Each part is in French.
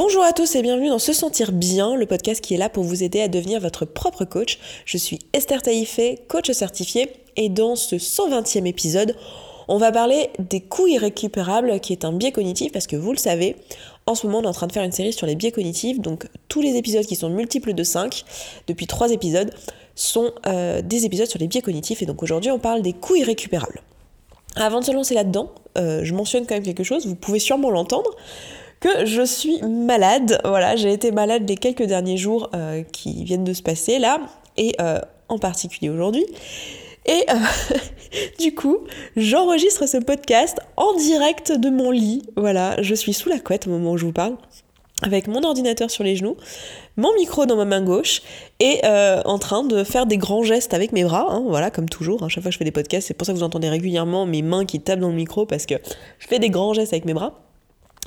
Bonjour à tous et bienvenue dans Se Sentir Bien, le podcast qui est là pour vous aider à devenir votre propre coach. Je suis Esther Taïfé, coach certifié, et dans ce 120e épisode, on va parler des coûts irrécupérables, qui est un biais cognitif, parce que vous le savez, en ce moment on est en train de faire une série sur les biais cognitifs, donc tous les épisodes qui sont multiples de 5, depuis 3 épisodes, sont euh, des épisodes sur les biais cognitifs, et donc aujourd'hui on parle des coûts irrécupérables. Avant de se lancer là-dedans, euh, je mentionne quand même quelque chose, vous pouvez sûrement l'entendre, que je suis malade. Voilà, j'ai été malade les quelques derniers jours euh, qui viennent de se passer là, et euh, en particulier aujourd'hui. Et euh, du coup, j'enregistre ce podcast en direct de mon lit. Voilà, je suis sous la couette au moment où je vous parle, avec mon ordinateur sur les genoux, mon micro dans ma main gauche et en train de faire des grands gestes avec mes bras, hein, voilà, comme toujours. Hein, chaque fois que je fais des podcasts, c'est pour ça que vous entendez régulièrement mes mains qui tapent dans le micro parce que je fais des grands gestes avec mes bras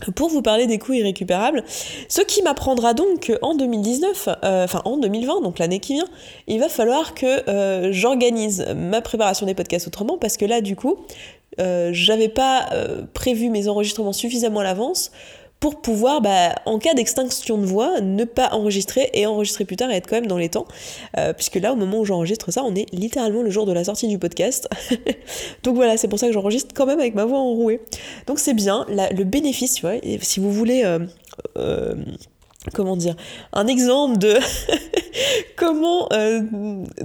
pour vous parler des coûts irrécupérables, ce qui m'apprendra donc qu'en 2019, euh, enfin en 2020, donc l'année qui vient, il va falloir que euh, j'organise ma préparation des podcasts autrement, parce que là, du coup, euh, j'avais pas prévu mes enregistrements suffisamment à l'avance pour pouvoir, bah, en cas d'extinction de voix, ne pas enregistrer et enregistrer plus tard et être quand même dans les temps. Euh, puisque là, au moment où j'enregistre ça, on est littéralement le jour de la sortie du podcast. Donc voilà, c'est pour ça que j'enregistre quand même avec ma voix enrouée. Donc c'est bien, le bénéfice, tu vois, si vous voulez... Euh, euh, comment dire, un exemple de comment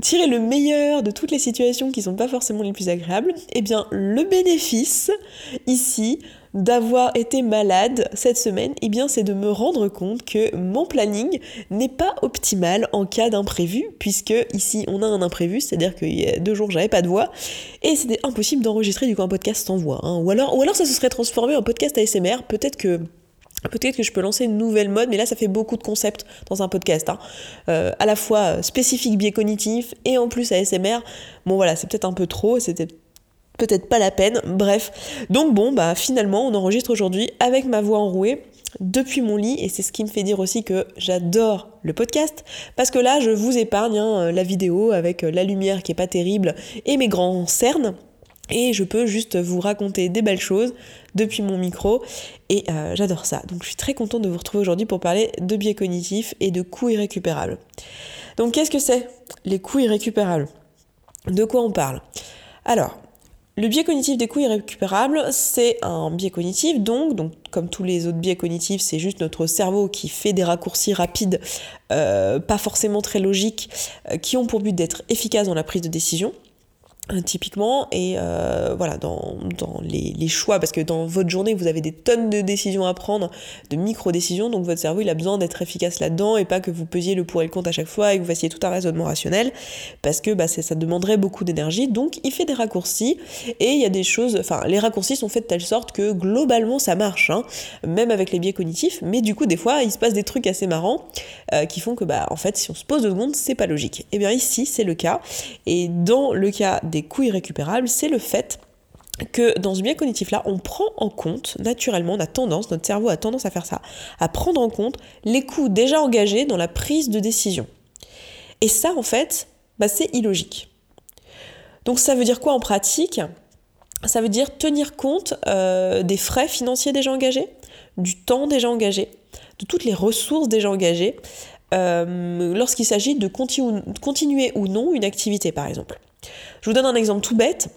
tirer le meilleur de toutes les situations qui sont pas forcément les plus agréables, eh bien le bénéfice ici d'avoir été malade cette semaine, eh bien c'est de me rendre compte que mon planning n'est pas optimal en cas d'imprévu, puisque ici on a un imprévu, c'est-à-dire qu'il y a deux jours j'avais pas de voix, et c'était impossible d'enregistrer du coup un podcast sans voix. Hein. Ou, alors, ou ça se serait transformé en podcast ASMR, peut-être que Peut-être que je peux lancer une nouvelle mode, mais là ça fait beaucoup de concepts dans un podcast. Hein. Euh, à la fois spécifique biais cognitif et en plus ASMR. Bon voilà, c'est peut-être un peu trop, c'était peut-être pas la peine, bref. Donc bon, bah finalement, on enregistre aujourd'hui avec ma voix enrouée depuis mon lit. Et c'est ce qui me fait dire aussi que j'adore le podcast. Parce que là je vous épargne hein, la vidéo avec la lumière qui est pas terrible et mes grands cernes. Et je peux juste vous raconter des belles choses depuis mon micro. Et euh, j'adore ça. Donc je suis très contente de vous retrouver aujourd'hui pour parler de biais cognitifs et de coûts irrécupérables. Donc qu'est-ce que c'est les coûts irrécupérables? De quoi on parle? Alors, le biais cognitif des coûts irrécupérables, c'est un biais cognitif, donc, donc comme tous les autres biais cognitifs, c'est juste notre cerveau qui fait des raccourcis rapides, euh, pas forcément très logiques, euh, qui ont pour but d'être efficaces dans la prise de décision. Euh, typiquement et euh, voilà dans, dans les, les, choix parce que dans votre journée vous avez des tonnes de décisions à prendre de micro décisions donc votre cerveau il a besoin d'être efficace là-dedans et pas que vous pesiez le pour et le contre à chaque fois et que vous fassiez tout un raisonnement rationnel parce que bah, ça demanderait beaucoup d'énergie. Donc il fait des raccourcis et il y a des choses enfin les raccourcis sont faits de telle sorte que globalement ça marche hein, même avec les biais cognitifs. Mais du coup des fois il se passe des trucs assez marrants euh, qui font que bah en fait si on se pose deux secondes c'est pas logique. Et eh bien ici c'est le cas. Et dans le cas des coûts irrécupérables, c'est le fait que dans ce biais cognitif-là, on prend en compte, naturellement, on a tendance, notre cerveau a tendance à faire ça, à prendre en compte les coûts déjà engagés dans la prise de décision. Et ça, en fait, bah, c'est illogique. Donc ça veut dire quoi en pratique? Ça veut dire tenir compte euh, des frais financiers déjà engagés, du temps déjà engagé, de toutes les ressources déjà engagées, euh, lorsqu'il s'agit de continuer ou non une activité, par exemple. Je vous donne un exemple tout bête.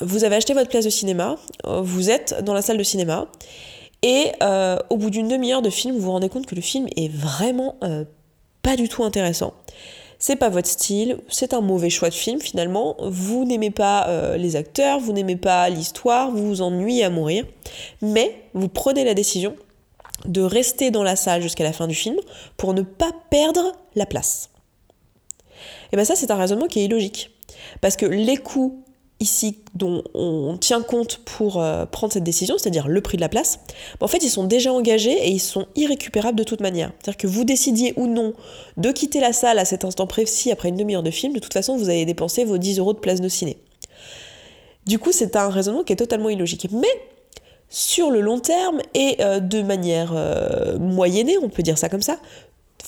Vous avez acheté votre place de cinéma, euh, vous êtes dans la salle de cinéma, et euh, au bout d'une demi-heure de film, vous vous rendez compte que le film est vraiment euh, pas du tout intéressant. C'est pas votre style, c'est un mauvais choix de film finalement. Vous n'aimez pas les acteurs, vous n'aimez pas l'histoire, vous vous ennuyez à mourir. Mais vous prenez la décision de rester dans la salle jusqu'à la fin du film pour ne pas perdre la place. Et bien ça, c'est un raisonnement qui est illogique. Parce que les coûts ici dont on tient compte pour euh, prendre cette décision, c'est-à-dire le prix de la place, en fait ils sont déjà engagés et ils sont irrécupérables de toute manière. C'est-à-dire que vous décidiez ou non de quitter la salle à cet instant précis après une demi-heure de film, de toute façon vous allez dépenser vos 10 euros de place de ciné. Du coup c'est un raisonnement qui est totalement illogique. Mais sur le long terme et euh, de manière euh, moyennée, on peut dire ça comme ça,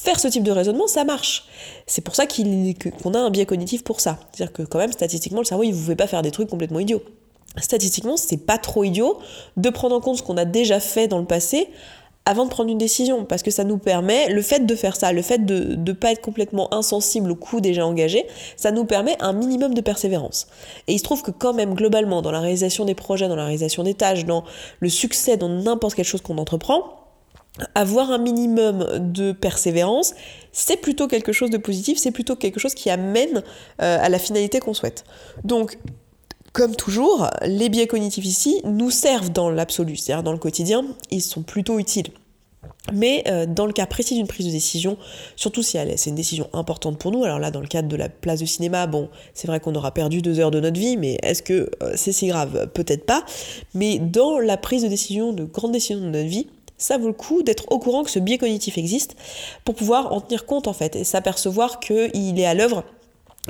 faire ce type de raisonnement, ça marche. C'est pour ça qu'on a un biais cognitif pour ça. C'est-à-dire que quand même, statistiquement, le cerveau, il ne vous fait pas faire des trucs complètement idiots. Statistiquement, c'est pas trop idiot de prendre en compte ce qu'on a déjà fait dans le passé avant de prendre une décision, parce que ça nous permet, le fait de faire ça, le fait de ne pas être complètement insensible au coût déjà engagé, ça nous permet un minimum de persévérance. Et il se trouve que quand même, globalement, dans la réalisation des projets, dans la réalisation des tâches, dans le succès, dans n'importe quelle chose qu'on entreprend, avoir un minimum de persévérance, c'est plutôt quelque chose de positif, c'est plutôt quelque chose qui amène euh, à la finalité qu'on souhaite. Donc, comme toujours, les biais cognitifs ici nous servent dans l'absolu, c'est-à-dire dans le quotidien, ils sont plutôt utiles. Mais euh, dans le cas précis d'une prise de décision, surtout si c'est une décision importante pour nous, alors là dans le cadre de la place de cinéma, bon, c'est vrai qu'on aura perdu deux heures de notre vie, mais est-ce que euh, c'est si grave? Peut-être pas. Mais dans la prise de décision, de grandes décisions de notre vie, ça vaut le coup d'être au courant que ce biais cognitif existe pour pouvoir en tenir compte en fait et s'apercevoir qu'il est à l'œuvre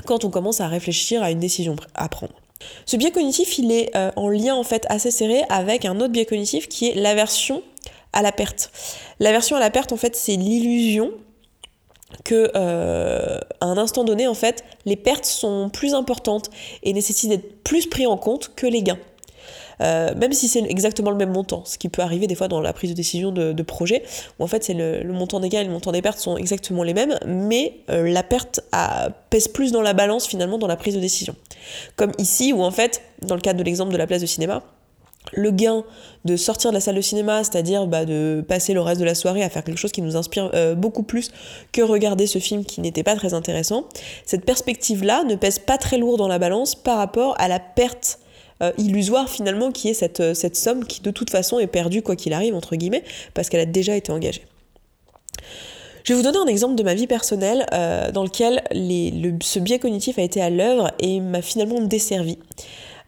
quand on commence à réfléchir à une décision à prendre. Ce biais cognitif, il est euh, en lien en fait assez serré avec un autre biais cognitif qui est l'aversion à la perte. L'aversion à la perte, en fait, c'est l'illusion que euh, à un instant donné, en fait, les pertes sont plus importantes et nécessitent d'être plus pris en compte que les gains. Euh, même si c'est exactement le même montant, ce qui peut arriver des fois dans la prise de décision de, projet, où en fait c'est le, montant des gains et le montant des pertes sont exactement les mêmes, mais euh, la perte pèse plus dans la balance finalement dans la prise de décision. Comme ici, où en fait, dans le cadre de l'exemple de la place de cinéma, le gain de sortir de la salle de cinéma, c'est-à-dire bah, de passer le reste de la soirée à faire quelque chose qui nous inspire euh, beaucoup plus que regarder ce film qui n'était pas très intéressant, cette perspective-là ne pèse pas très lourd dans la balance par rapport à la perte euh, illusoire finalement qui est cette, euh, cette somme qui de toute façon est perdue quoi qu'il arrive, entre guillemets, parce qu'elle a déjà été engagée. Je vais vous donner un exemple de ma vie personnelle euh, dans lequel ce biais cognitif a été à l'œuvre et m'a finalement desservi.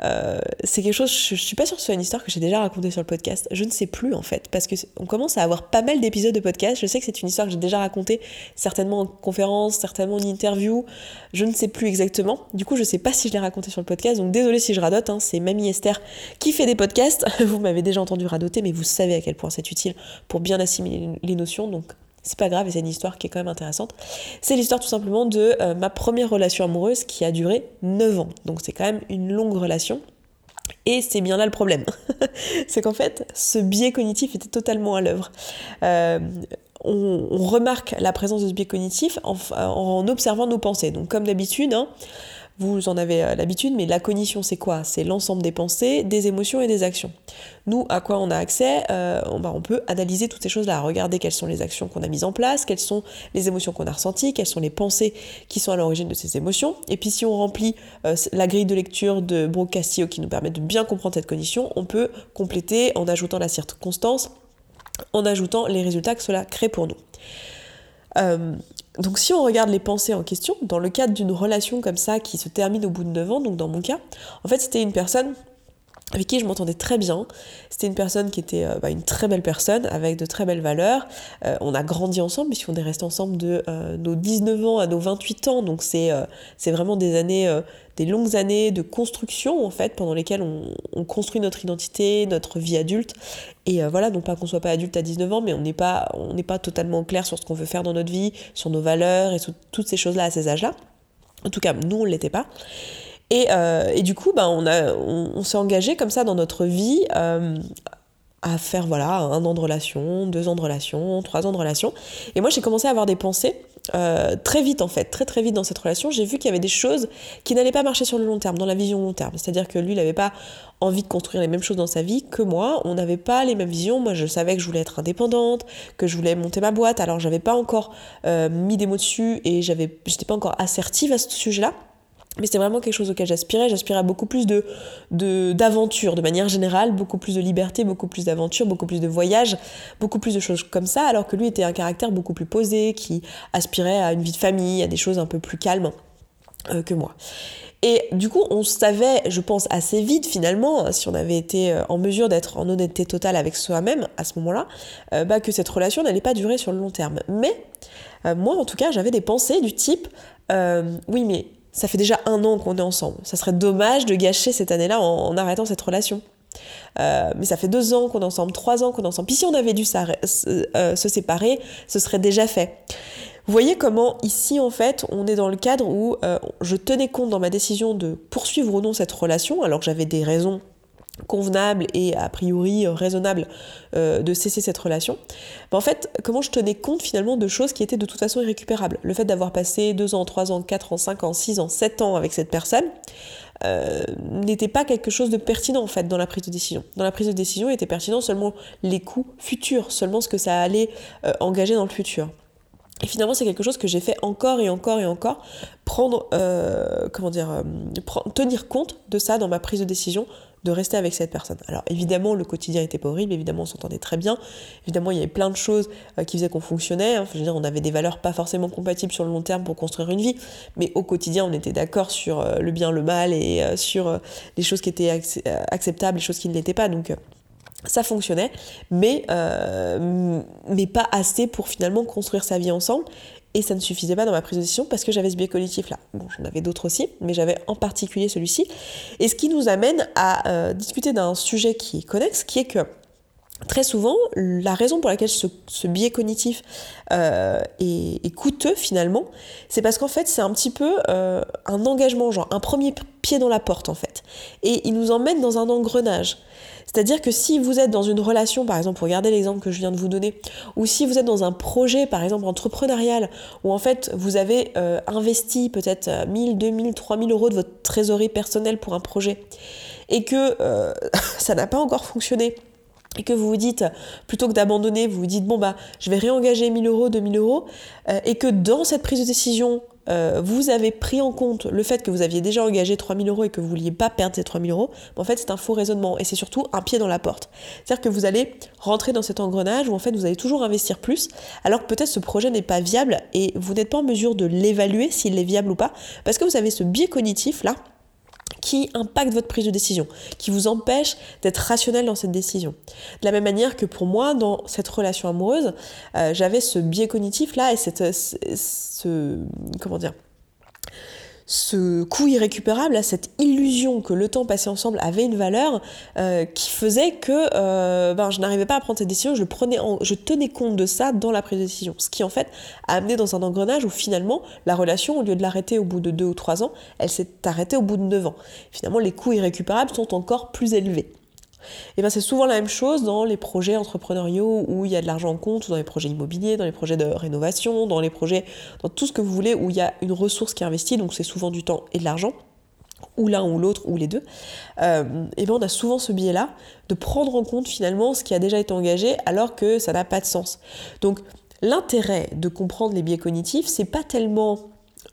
Euh, c'est quelque chose, je, suis pas sûre que ce soit une histoire que j'ai déjà racontée sur le podcast. Je ne sais plus en fait, parce que on commence à avoir pas mal d'épisodes de podcast. Je sais que c'est une histoire que j'ai déjà racontée, certainement en conférence, certainement en interview. Je ne sais plus exactement. Du coup, je sais pas si je l'ai raconté sur le podcast. Donc désolé si je radote. Hein. c'est Mamie Esther qui fait des podcasts. vous m'avez déjà entendu radoter, mais vous savez à quel point c'est utile pour bien assimiler les notions. Donc c'est pas grave et c'est une histoire qui est quand même intéressante. C'est l'histoire tout simplement de euh, ma première relation amoureuse qui a duré 9 ans. Donc c'est quand même une longue relation. Et c'est bien là le problème. c'est qu'en fait, ce biais cognitif était totalement à l'œuvre. Euh, on, remarque la présence de ce biais cognitif en, observant nos pensées. Donc comme d'habitude, hein, vous en avez euh, l'habitude, mais la cognition, c'est quoi? C'est l'ensemble des pensées, des émotions et des actions. Nous, à quoi on a accès? Euh, bah, on, peut analyser toutes ces choses-là, regarder quelles sont les actions qu'on a mises en place, quelles sont les émotions qu'on a ressenties, quelles sont les pensées qui sont à l'origine de ces émotions. Et puis si on remplit euh, la grille de lecture de Brooke Castillo qui nous permet de bien comprendre cette cognition, on peut compléter en ajoutant la circonstance, en ajoutant les résultats que cela crée pour nous. Donc si on regarde les pensées en question, dans le cadre d'une relation comme ça qui se termine au bout de 9 ans, donc dans mon cas, en fait c'était une personne avec qui je m'entendais très bien. C'était une personne qui était euh, bah, une très belle personne, avec de très belles valeurs. Euh, on a grandi ensemble, puisqu'on est resté ensemble de euh, nos 19 ans à nos 28 ans. Donc c'est c'est vraiment des années, des longues années de construction, en fait, pendant lesquelles on, construit notre identité, notre vie adulte. Et voilà, non pas qu'on soit pas adulte à 19 ans, mais on n'est pas, on n'est pas totalement clair sur ce qu'on veut faire dans notre vie, sur nos valeurs et sur toutes ces choses-là à ces âges-là. En tout cas, nous, on ne l'était pas. Euh, et, du coup, ben, on, on, s'est engagé comme ça dans notre vie euh, à faire voilà, un an de relation, deux ans de relation, trois ans de relation. Et moi, j'ai commencé à avoir des pensées euh, très vite en fait, très très vite dans cette relation. J'ai vu qu'il y avait des choses qui n'allaient pas marcher sur le long terme, dans la vision long terme. C'est-à-dire que lui, il n'avait pas envie de construire les mêmes choses dans sa vie que moi. On n'avait pas les mêmes visions. Moi, je savais que je voulais être indépendante, que je voulais monter ma boîte. Alors, j'avais pas encore mis des mots dessus et j'avais, j'étais pas encore assertive à ce sujet-là. Mais c'était vraiment quelque chose auquel j'aspirais. J'aspirais à beaucoup plus de, de, manière générale, beaucoup plus de liberté, beaucoup plus d'aventure, beaucoup plus de voyages, beaucoup plus de choses comme ça, alors que lui était un caractère beaucoup plus posé, qui aspirait à une vie de famille, à des choses un peu plus calmes euh, que moi. Et du coup, on savait, je pense, assez vite finalement, si on avait été euh, en mesure d'être en honnêteté totale avec soi-même à ce moment-là, euh, bah, que cette relation n'allait pas durer sur le long terme. Mais moi, en tout cas, j'avais des pensées du type, oui, mais ça fait déjà un an qu'on est ensemble. Ça serait dommage de gâcher cette année-là en, arrêtant cette relation. Euh, mais ça fait deux ans qu'on est ensemble, trois ans qu'on est ensemble. Puis si on avait dû euh, se séparer, ce serait déjà fait. Vous voyez comment ici en fait on est dans le cadre où euh, je tenais compte dans ma décision de poursuivre ou non cette relation alors que j'avais des raisons convenable et a priori raisonnable de cesser cette relation, ben, en fait, comment je tenais compte finalement de choses qui étaient de toute façon irrécupérables? Le fait d'avoir passé 2 ans, 3 ans, 4 ans, 5 ans, 6 ans, 7 ans avec cette personne, euh, n'était pas quelque chose de pertinent en fait dans la prise de décision. Dans la prise de décision, était pertinent seulement les coûts futurs, seulement ce que ça allait euh, engager dans le futur. Et finalement, c'est quelque chose que j'ai fait encore et encore et encore, prendre, euh, comment dire, tenir compte de ça dans ma prise de décision de rester avec cette personne. Alors évidemment, le quotidien n'était pas horrible, évidemment, on s'entendait très bien, évidemment, il y avait plein de choses euh, qui faisaient qu'on fonctionnait, hein. veux dire, on avait des valeurs pas forcément compatibles sur le long terme pour construire une vie, mais au quotidien, on était d'accord sur euh, le bien, le mal et euh, sur les choses qui étaient acceptables, les choses qui ne l'étaient pas, donc ça fonctionnait, mais, mais pas assez pour finalement construire sa vie ensemble et ça ne suffisait pas dans ma prise de décision parce que j'avais ce biais cognitif là. Bon, j'en avais d'autres aussi, mais j'avais en particulier celui-ci. Et ce qui nous amène à euh, discuter d'un sujet qui est connexe, qui est que très souvent, la raison pour laquelle ce, biais cognitif euh, est, coûteux finalement, c'est parce qu'en fait c'est un petit peu euh, un engagement, genre un premier pied dans la porte en fait. Et il nous emmène dans un engrenage. C'est-à-dire que si vous êtes dans une relation, par exemple, pour regarder l'exemple que je viens de vous donner, ou si vous êtes dans un projet, par exemple, entrepreneurial, où en fait vous avez euh, investi peut-être 1000, 2000, 3000 euros de votre trésorerie personnelle pour un projet, et que ça n'a pas encore fonctionné, et que vous vous dites, plutôt que d'abandonner, vous vous dites, bon bah, je vais réengager 1000 euros, 2000 euros, euh, et que dans cette prise de décision, euh, vous avez pris en compte le fait que vous aviez déjà engagé 3000 euros et que vous vouliez pas perdre ces 3000 euros, en fait c'est un faux raisonnement et c'est surtout un pied dans la porte. C'est-à-dire que vous allez rentrer dans cet engrenage où en fait vous allez toujours investir plus, alors que peut-être ce projet n'est pas viable et vous n'êtes pas en mesure de l'évaluer s'il est viable ou pas, parce que vous avez ce biais cognitif là qui impacte votre prise de décision, qui vous empêche d'être rationnel dans cette décision. De la même manière que pour moi, dans cette relation amoureuse, euh, j'avais ce biais cognitif là et cette, ce, comment dire, ce coup irrécupérable, cette illusion que le temps passé ensemble avait une valeur euh, qui faisait que euh, ben, je n'arrivais pas à prendre cette décision, je, prenais je tenais compte de ça dans la prise de décision. Ce qui en fait a amené dans un engrenage où finalement la relation, au lieu de l'arrêter au bout de deux ou trois ans, elle s'est arrêtée au bout de neuf ans. Finalement les coûts irrécupérables sont encore plus élevés. Et ben c'est souvent la même chose dans les projets entrepreneuriaux où il y a de l'argent en compte, dans les projets immobiliers, dans les projets de rénovation, dans les projets, dans tout ce que vous voulez où il y a une ressource qui est investie, donc c'est souvent du temps et de l'argent ou l'un ou l'autre ou les deux, euh, et ben on a souvent ce biais-là de prendre en compte finalement ce qui a déjà été engagé alors que ça n'a pas de sens. Donc l'intérêt de comprendre les biais cognitifs, c'est pas tellement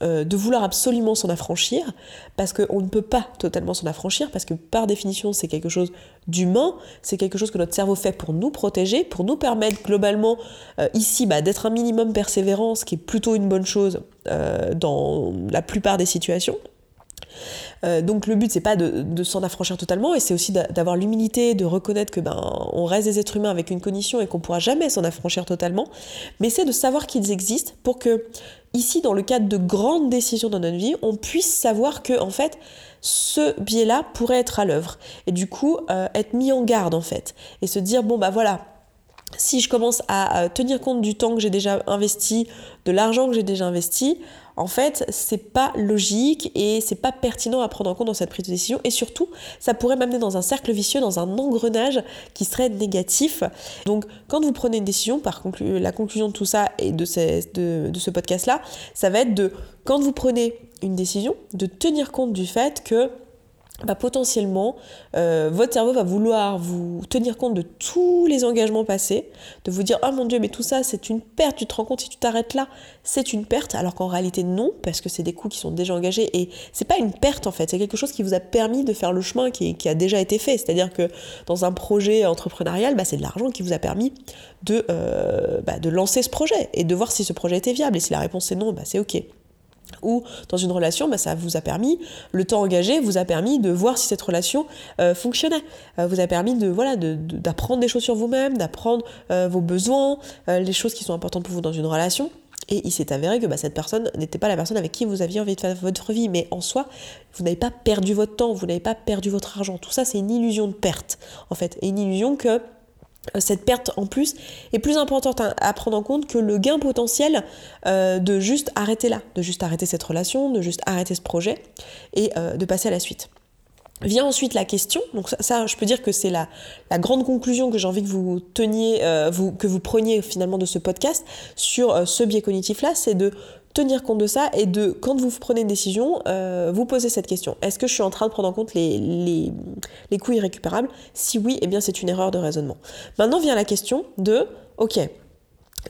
euh, de vouloir absolument s'en affranchir, parce qu'on ne peut pas totalement s'en affranchir, parce que par définition c'est quelque chose d'humain, c'est quelque chose que notre cerveau fait pour nous protéger, pour nous permettre globalement euh, ici bah, d'être un minimum persévérant, ce qui est plutôt une bonne chose euh, dans la plupart des situations. donc le but c'est pas de, s'en affranchir totalement et c'est aussi d'avoir l'humilité de reconnaître que ben on reste des êtres humains avec une cognition et qu'on pourra jamais s'en affranchir totalement mais c'est de savoir qu'ils existent pour que ici, dans le cadre de grandes décisions dans notre vie, on puisse savoir que, en fait, ce biais-là pourrait être à l'œuvre. Et du coup, euh, être mis en garde, en fait. Et se dire, bon, bah voilà, si je commence à tenir compte du temps que j'ai déjà investi, de l'argent que j'ai déjà investi, en fait, c'est pas logique et c'est pas pertinent à prendre en compte dans cette prise de décision. Et surtout, ça pourrait m'amener dans un cercle vicieux, dans un engrenage qui serait négatif. Donc, quand vous prenez une décision, par la conclusion de tout ça et de, de ce podcast-là, ça va être de, quand vous prenez une décision, de tenir compte du fait que bah, potentiellement, euh, votre cerveau va vouloir vous tenir compte de tous les engagements passés, de vous dire, oh mon dieu, mais tout ça, c'est une perte, tu te rends compte, si tu t'arrêtes là, c'est une perte, alors qu'en réalité, non, parce que c'est des coûts qui sont déjà engagés, et c'est pas une perte, en fait, c'est quelque chose qui vous a permis de faire le chemin qui, a déjà été fait, c'est-à-dire que dans un projet entrepreneurial, bah, c'est de l'argent qui vous a permis de, euh, bah, de lancer ce projet, et de voir si ce projet était viable, et si la réponse est non, bah, c'est ok ou dans une relation, bah, ça vous a permis, le temps engagé vous a permis de voir si cette relation euh, fonctionnait, euh, vous a permis de voilà d'apprendre des choses sur vous-même, d'apprendre euh, vos besoins, les choses qui sont importantes pour vous dans une relation. Et il s'est avéré que bah, cette personne n'était pas la personne avec qui vous aviez envie de faire votre vie, mais en soi, vous n'avez pas perdu votre temps, vous n'avez pas perdu votre argent. Tout ça, c'est une illusion de perte, en fait, et une illusion que cette perte en plus est plus importante à prendre en compte que le gain potentiel euh, de juste arrêter là, de juste arrêter cette relation, de juste arrêter ce projet et euh, de passer à la suite. Vient ensuite la question, donc ça, je peux dire que c'est la, la, grande conclusion que j'ai envie que vous teniez, euh, vous, que vous preniez finalement de ce podcast sur euh, ce biais cognitif-là, c'est de tenir compte de ça et de, quand vous prenez une décision, euh, vous posez cette question. Est-ce que je suis en train de prendre en compte les, les, les coûts irrécupérables? Si oui, eh bien c'est une erreur de raisonnement. Maintenant vient la question de, ok,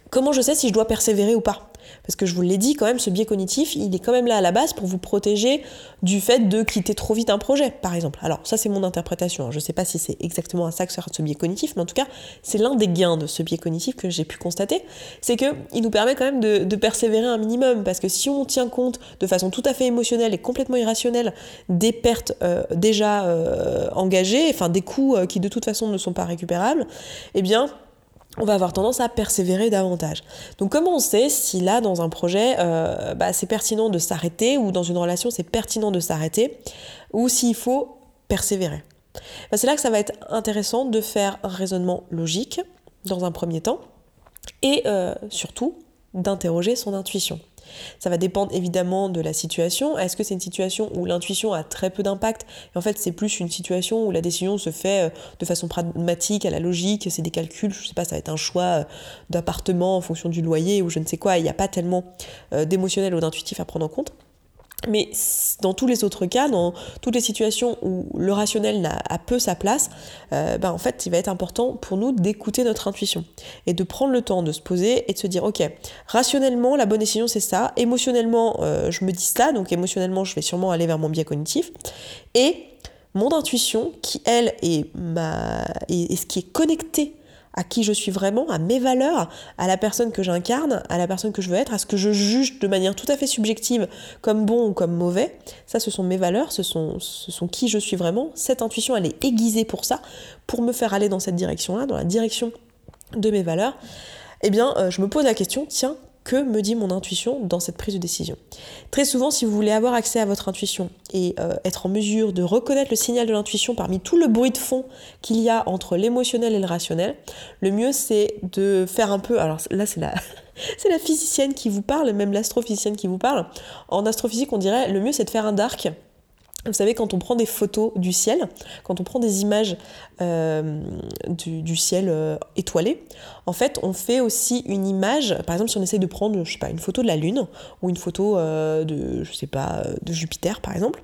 comment je sais si je dois persévérer ou pas? Parce que je vous l'ai dit quand même, ce biais cognitif, il est quand même là à la base pour vous protéger du fait de quitter trop vite un projet, par exemple. Alors ça c'est mon interprétation, hein. je ne sais pas si c'est exactement à ça que sert ce biais cognitif, mais en tout cas c'est l'un des gains de ce biais cognitif que j'ai pu constater, c'est qu'il nous permet quand même de, persévérer un minimum, parce que si on tient compte de façon tout à fait émotionnelle et complètement irrationnelle des pertes euh, déjà euh, engagées, enfin des coûts euh, qui de toute façon ne sont pas récupérables, eh bien on va avoir tendance à persévérer davantage. Donc comment on sait si là dans un projet euh, bah, c'est pertinent de s'arrêter ou dans une relation c'est pertinent de s'arrêter ou s'il faut persévérer? Bah, C'est là que ça va être intéressant de faire un raisonnement logique dans un premier temps et euh, surtout d'interroger son intuition. Ça va dépendre évidemment de la situation. Est-ce que c'est une situation où l'intuition a très peu d'impact? En fait c'est plus une situation où la décision se fait euh, de façon pragmatique, à la logique, c'est des calculs, je sais pas, ça va être un choix euh, d'appartement en fonction du loyer ou je ne sais quoi, il n'y a pas tellement euh, d'émotionnel ou d'intuitif à prendre en compte. Mais dans tous les autres cas, dans toutes les situations où le rationnel a peu sa place, euh, ben en fait, il va être important pour nous d'écouter notre intuition et de prendre le temps de se poser et de se dire, ok, rationnellement, la bonne décision c'est ça, émotionnellement, euh, je me dis ça, donc émotionnellement, je vais sûrement aller vers mon biais cognitif, et mon intuition, qui elle est, ma, est ce qui est connecté à qui je suis vraiment, à mes valeurs, à la personne que j'incarne, à la personne que je veux être, à ce que je juge de manière tout à fait subjective comme bon ou comme mauvais. Ça, ce sont mes valeurs, ce sont, qui je suis vraiment. Cette intuition, elle est aiguisée pour ça, pour me faire aller dans cette direction-là, dans la direction de mes valeurs. Eh bien, euh, je me pose la question, tiens, que me dit mon intuition dans cette prise de décision. Très souvent, si vous voulez avoir accès à votre intuition et euh, être en mesure de reconnaître le signal de l'intuition parmi tout le bruit de fond qu'il y a entre l'émotionnel et le rationnel, le mieux c'est de faire un peu, alors là c'est la, c'est la physicienne qui vous parle, même l'astrophysicienne qui vous parle. En astrophysique, on dirait le mieux c'est de faire un dark vous savez, quand on prend des photos du ciel, quand on prend des images euh, du, ciel euh, étoilé, en fait, on fait aussi une image. Par exemple, si on essaye de prendre, je sais pas, une photo de la Lune ou une photo euh, de, je sais pas, de Jupiter, par exemple,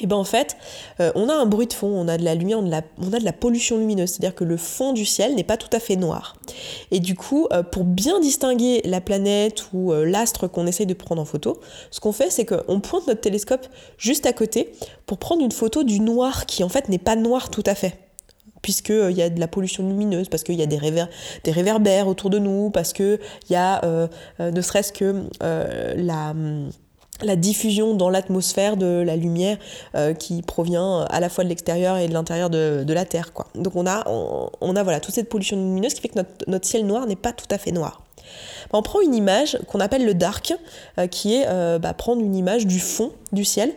et ben en fait, euh, on a un bruit de fond, on a de la lumière, on a de la, pollution lumineuse, c'est-à-dire que le fond du ciel n'est pas tout à fait noir. Et du coup, euh, pour bien distinguer la planète ou euh, l'astre qu'on essaye de prendre en photo, ce qu'on fait, c'est qu'on pointe notre télescope juste à côté pour prendre une photo du noir qui en fait n'est pas noir tout à fait puisqu'il y a de la pollution lumineuse, parce qu'il y a des, des, réverbères autour de nous, parce qu'il y a ne serait-ce que la la diffusion dans l'atmosphère de la lumière euh, qui provient à la fois de l'extérieur et de l'intérieur de, la Terre. Quoi. Donc on a, on, a voilà, toute cette pollution lumineuse qui fait que notre, ciel noir n'est pas tout à fait noir. On prend une image qu'on appelle le dark, euh, qui est euh, bah, prendre une image du fond du ciel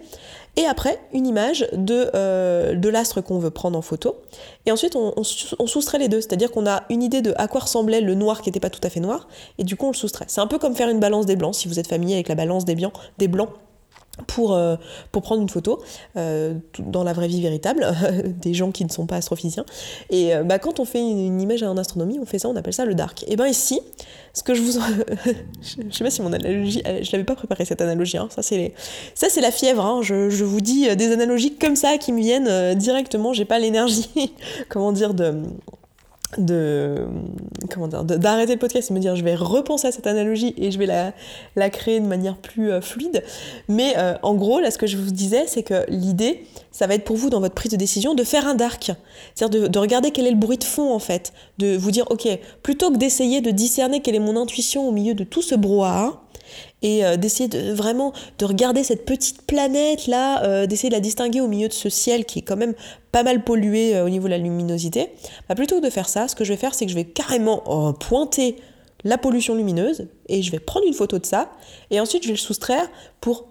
et après une image de, euh, de l'astre qu'on veut prendre en photo. Et ensuite on, soustrait les deux, c'est-à-dire qu'on a une idée de à quoi ressemblait le noir qui n'était pas tout à fait noir, et du coup on le soustrait. C'est un peu comme faire une balance des blancs, si vous êtes familier avec la balance des blancs pour, euh, pour prendre une photo euh, dans la vraie vie véritable des gens qui ne sont pas astrophysiciens. Et euh, bah, quand on fait une, image en astronomie, on fait ça, on appelle ça le dark. Et bien ici, ce que je vous... je sais pas si mon analogie... Je l'avais pas préparé cette analogie, hein. ça c'est la fièvre, hein. je, je, vous dis des analogies comme ça qui me viennent directement, j'ai pas l'énergie, comment dire, de comment dire d'arrêter le podcast et me dire je vais repenser à cette analogie et je vais la, la créer de manière plus euh, fluide. Mais euh, en gros là ce que je vous disais c'est que l'idée ça va être pour vous dans votre prise de décision de faire un dark. C'est-à-dire de, de, regarder quel est le bruit de fond en fait. De vous dire ok plutôt que d'essayer de discerner quelle est mon intuition au milieu de tout ce brouhaha et euh, d'essayer de vraiment de regarder cette petite planète là, euh, d'essayer de la distinguer au milieu de ce ciel qui est quand même pas mal pollué euh, au niveau de la luminosité, bah, plutôt que de faire ça, ce que je vais faire c'est que je vais carrément pointer la pollution lumineuse et je vais prendre une photo de ça et ensuite je vais le soustraire pour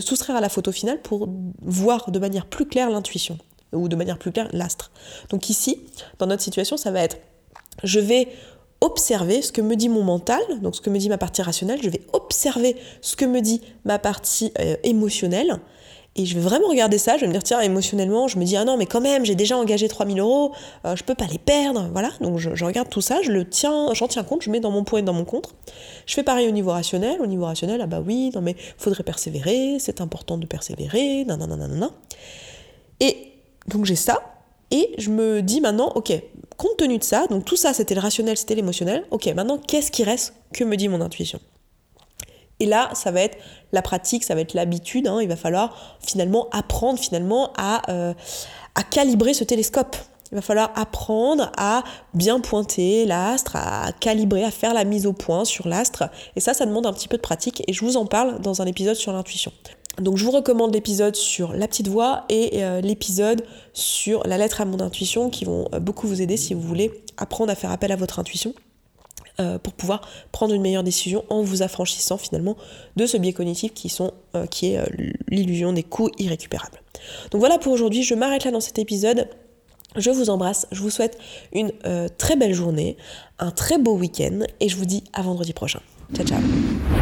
soustraire à la photo finale pour voir de manière plus claire l'intuition ou de manière plus claire l'astre. Donc ici, dans notre situation, ça va être je vais observer ce que me dit mon mental, donc ce que me dit ma partie rationnelle, je vais observer ce que me dit ma partie euh, émotionnelle, Et je vais vraiment regarder ça, je vais me dire, tiens, émotionnellement, je me dis, ah non, mais quand même, j'ai déjà engagé 3000 euros, euh, je peux pas les perdre, voilà. Donc je, regarde tout ça, je le tiens, j'en tiens compte, je mets dans mon pour et dans mon contre. Je fais pareil au niveau rationnel, au niveau rationnel, ah bah oui, non mais faudrait persévérer, c'est important de persévérer, non. Et donc j'ai ça, et je me dis maintenant, ok, compte tenu de ça, donc tout ça c'était le rationnel, c'était l'émotionnel, ok, maintenant qu'est-ce qui reste Que me dit mon intuition? Et là, ça va être la pratique, ça va être l'habitude. Hein. il va falloir finalement apprendre finalement euh, à calibrer ce télescope. Il va falloir apprendre à bien pointer l'astre, à calibrer, à faire la mise au point sur l'astre. Et ça, ça demande un petit peu de pratique. Et je vous en parle dans un épisode sur l'intuition. Donc je vous recommande l'épisode sur la petite voix et euh, l'épisode sur la lettre à mon intuition qui vont euh, beaucoup vous aider si vous voulez apprendre à faire appel à votre intuition. Euh, pour pouvoir prendre une meilleure décision en vous affranchissant finalement de ce biais cognitif qui, sont, qui est l'illusion des coûts irrécupérables. Donc voilà pour aujourd'hui, je m'arrête là dans cet épisode. Je vous embrasse, je vous souhaite une très belle journée, un très beau week-end et je vous dis à vendredi prochain. Ciao ciao